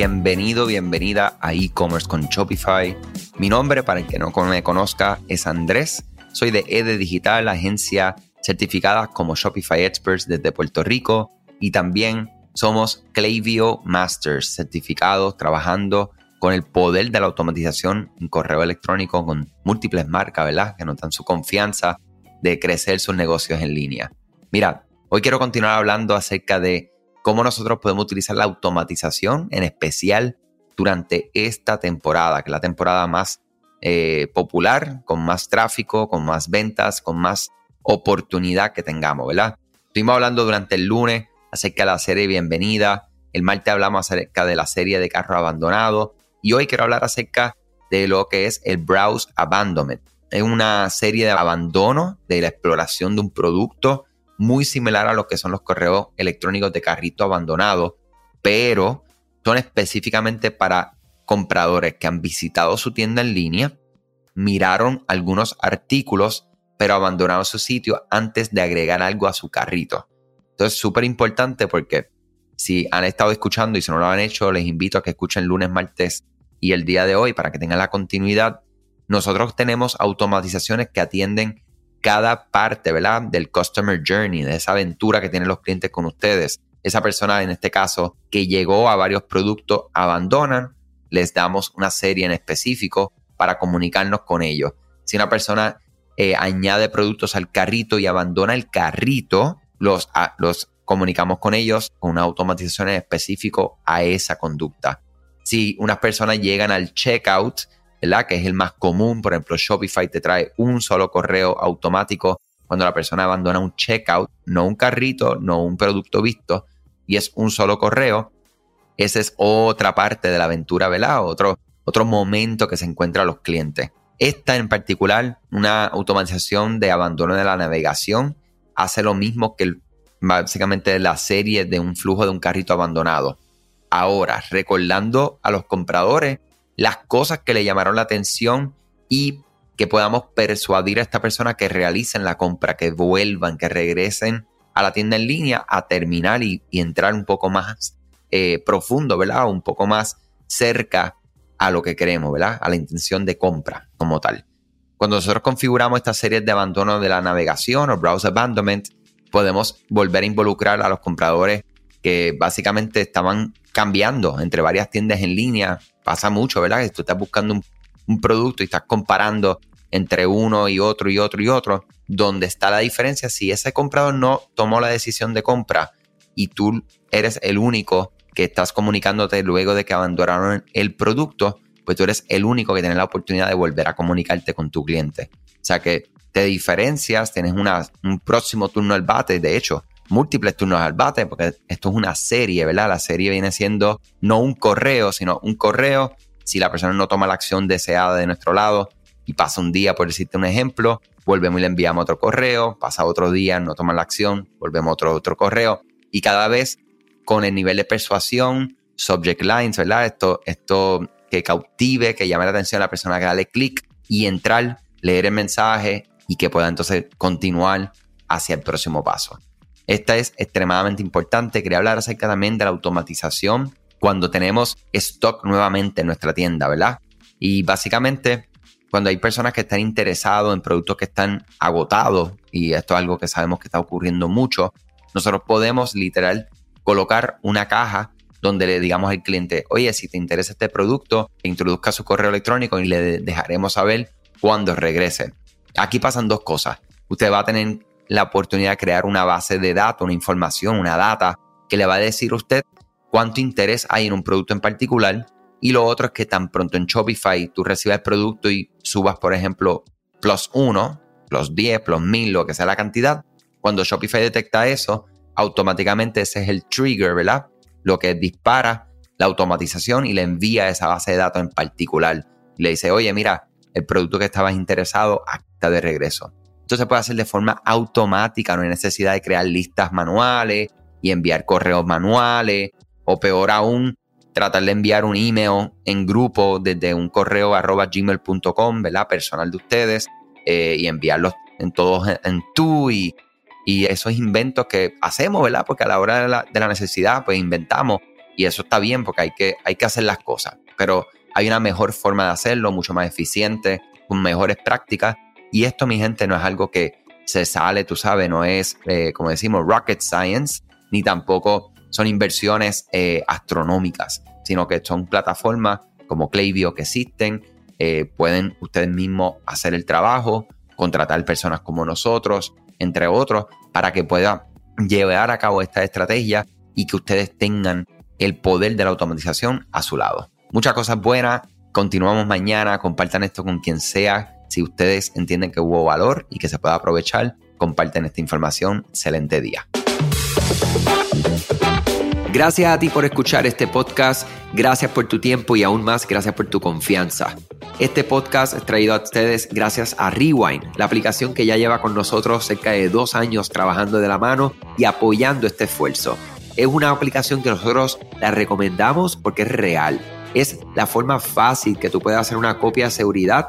Bienvenido, bienvenida a e-commerce con Shopify. Mi nombre, para el que no me conozca, es Andrés. Soy de EDE Digital, agencia certificada como Shopify Experts desde Puerto Rico y también somos Clavio Masters, certificados trabajando con el poder de la automatización en correo electrónico con múltiples marcas, ¿verdad? Que notan su confianza de crecer sus negocios en línea. Mira, hoy quiero continuar hablando acerca de cómo nosotros podemos utilizar la automatización, en especial durante esta temporada, que es la temporada más eh, popular, con más tráfico, con más ventas, con más oportunidad que tengamos, ¿verdad? Estuvimos hablando durante el lunes acerca de la serie Bienvenida, el martes hablamos acerca de la serie de carro abandonado y hoy quiero hablar acerca de lo que es el Browse Abandonment. Es una serie de abandono de la exploración de un producto muy similar a lo que son los correos electrónicos de carrito abandonado, pero son específicamente para compradores que han visitado su tienda en línea, miraron algunos artículos, pero abandonaron su sitio antes de agregar algo a su carrito. Entonces, súper importante porque si han estado escuchando y si no lo han hecho, les invito a que escuchen lunes, martes y el día de hoy para que tengan la continuidad. Nosotros tenemos automatizaciones que atienden cada parte, ¿verdad? Del customer journey, de esa aventura que tienen los clientes con ustedes. Esa persona, en este caso, que llegó a varios productos, abandonan, les damos una serie en específico para comunicarnos con ellos. Si una persona eh, añade productos al carrito y abandona el carrito, los, los comunicamos con ellos con una automatización en específico a esa conducta. Si unas personas llegan al checkout, ¿verdad? Que es el más común. Por ejemplo, Shopify te trae un solo correo automático cuando la persona abandona un checkout, no un carrito, no un producto visto, y es un solo correo. Esa es otra parte de la aventura, ¿verdad? Otro, otro momento que se encuentra a los clientes. Esta en particular, una automatización de abandono de la navegación, hace lo mismo que básicamente la serie de un flujo de un carrito abandonado. Ahora, recordando a los compradores las cosas que le llamaron la atención y que podamos persuadir a esta persona que realicen la compra, que vuelvan, que regresen a la tienda en línea a terminar y, entrar un poco más eh, profundo, ¿verdad? Un poco más cerca a lo que queremos, ¿verdad? A la intención de compra como tal. Cuando nosotros configuramos estas series de abandono de la navegación o browse abandonment, podemos volver a involucrar a los compradores que básicamente estaban cambiando entre varias tiendas en línea pasa mucho, ¿verdad? Que tú estás buscando un, producto y estás comparando entre uno y otro y otro y otro, donde está la diferencia si ese comprador no tomó la decisión de compra y tú eres el único que estás comunicándote luego de que abandonaron el producto, pues tú eres el único que tiene la oportunidad de volver a comunicarte con tu cliente. O sea que te diferencias, tienes una, un próximo turno al bate, de hecho, múltiples turnos al bate, porque esto es una serie, ¿verdad? La serie viene siendo no un correo, sino un correo. Si la persona no toma la acción deseada de nuestro lado y pasa un día, por decirte un ejemplo, volvemos y le enviamos otro correo, pasa otro día, no toma la acción, volvemos otro, otro correo. Y cada vez con el nivel de persuasión, subject lines, ¿verdad? Esto, esto que cautive, que llame la atención a la persona que dale clic y entrar, leer el mensaje y que pueda entonces continuar hacia el próximo paso. Esta es extremadamente importante. Quería hablar acerca también de la automatización cuando tenemos stock nuevamente en nuestra tienda, ¿verdad? Y básicamente cuando hay personas que están interesados en productos que están agotados, y esto es algo que sabemos que está ocurriendo mucho, nosotros podemos literal colocar una caja donde le digamos al cliente, oye, si te interesa este producto, introduzca su correo electrónico y le dejaremos saber cuándo regrese. Aquí pasan dos cosas. Usted va a tener la oportunidad de crear una base de datos, una información, una data que le va a decir a usted cuánto interés hay en un producto en particular. Y lo otro es que tan pronto en Shopify tú recibas el producto y subas, por ejemplo, plus 1, plus 10, plus 1000, lo que sea la cantidad, cuando Shopify detecta eso, automáticamente ese es el trigger, ¿verdad? Lo que dispara la automatización y le envía esa base de datos en particular. le dice, oye, mira, el producto que estabas interesado está de regreso. Esto se puede hacer de forma automática, no hay necesidad de crear listas manuales y enviar correos manuales, o peor aún, tratar de enviar un email en grupo desde un correo arroba gmail.com, ¿verdad? Personal de ustedes, eh, y enviarlos en todos en tú y, y, esos inventos que hacemos, ¿verdad? Porque a la hora de la, de la necesidad, pues inventamos Y eso está bien porque hay que, hay que hacer las cosas. Pero hay una mejor forma de hacerlo, mucho más eficiente, con mejores prácticas. Y esto, mi gente, no es algo que se sale, tú sabes, no es, eh, como decimos, rocket science, ni tampoco son inversiones eh, astronómicas, sino que son plataformas como Klaviyo que existen, eh, pueden ustedes mismos hacer el trabajo, contratar personas como nosotros, entre otros, para que puedan llevar a cabo esta estrategia y que ustedes tengan el poder de la automatización a su lado. Muchas cosas buenas, continuamos mañana, compartan esto con quien sea. Si ustedes entienden que hubo valor y que se puede aprovechar, comparten esta información. Excelente día. Gracias a ti por escuchar este podcast, gracias por tu tiempo y aún más gracias por tu confianza. Este podcast es traído a ustedes gracias a Rewind, la aplicación que ya lleva con nosotros cerca de dos años trabajando de la mano y apoyando este esfuerzo. Es una aplicación que nosotros la recomendamos porque es real es la forma fácil que tú puedes hacer una copia de seguridad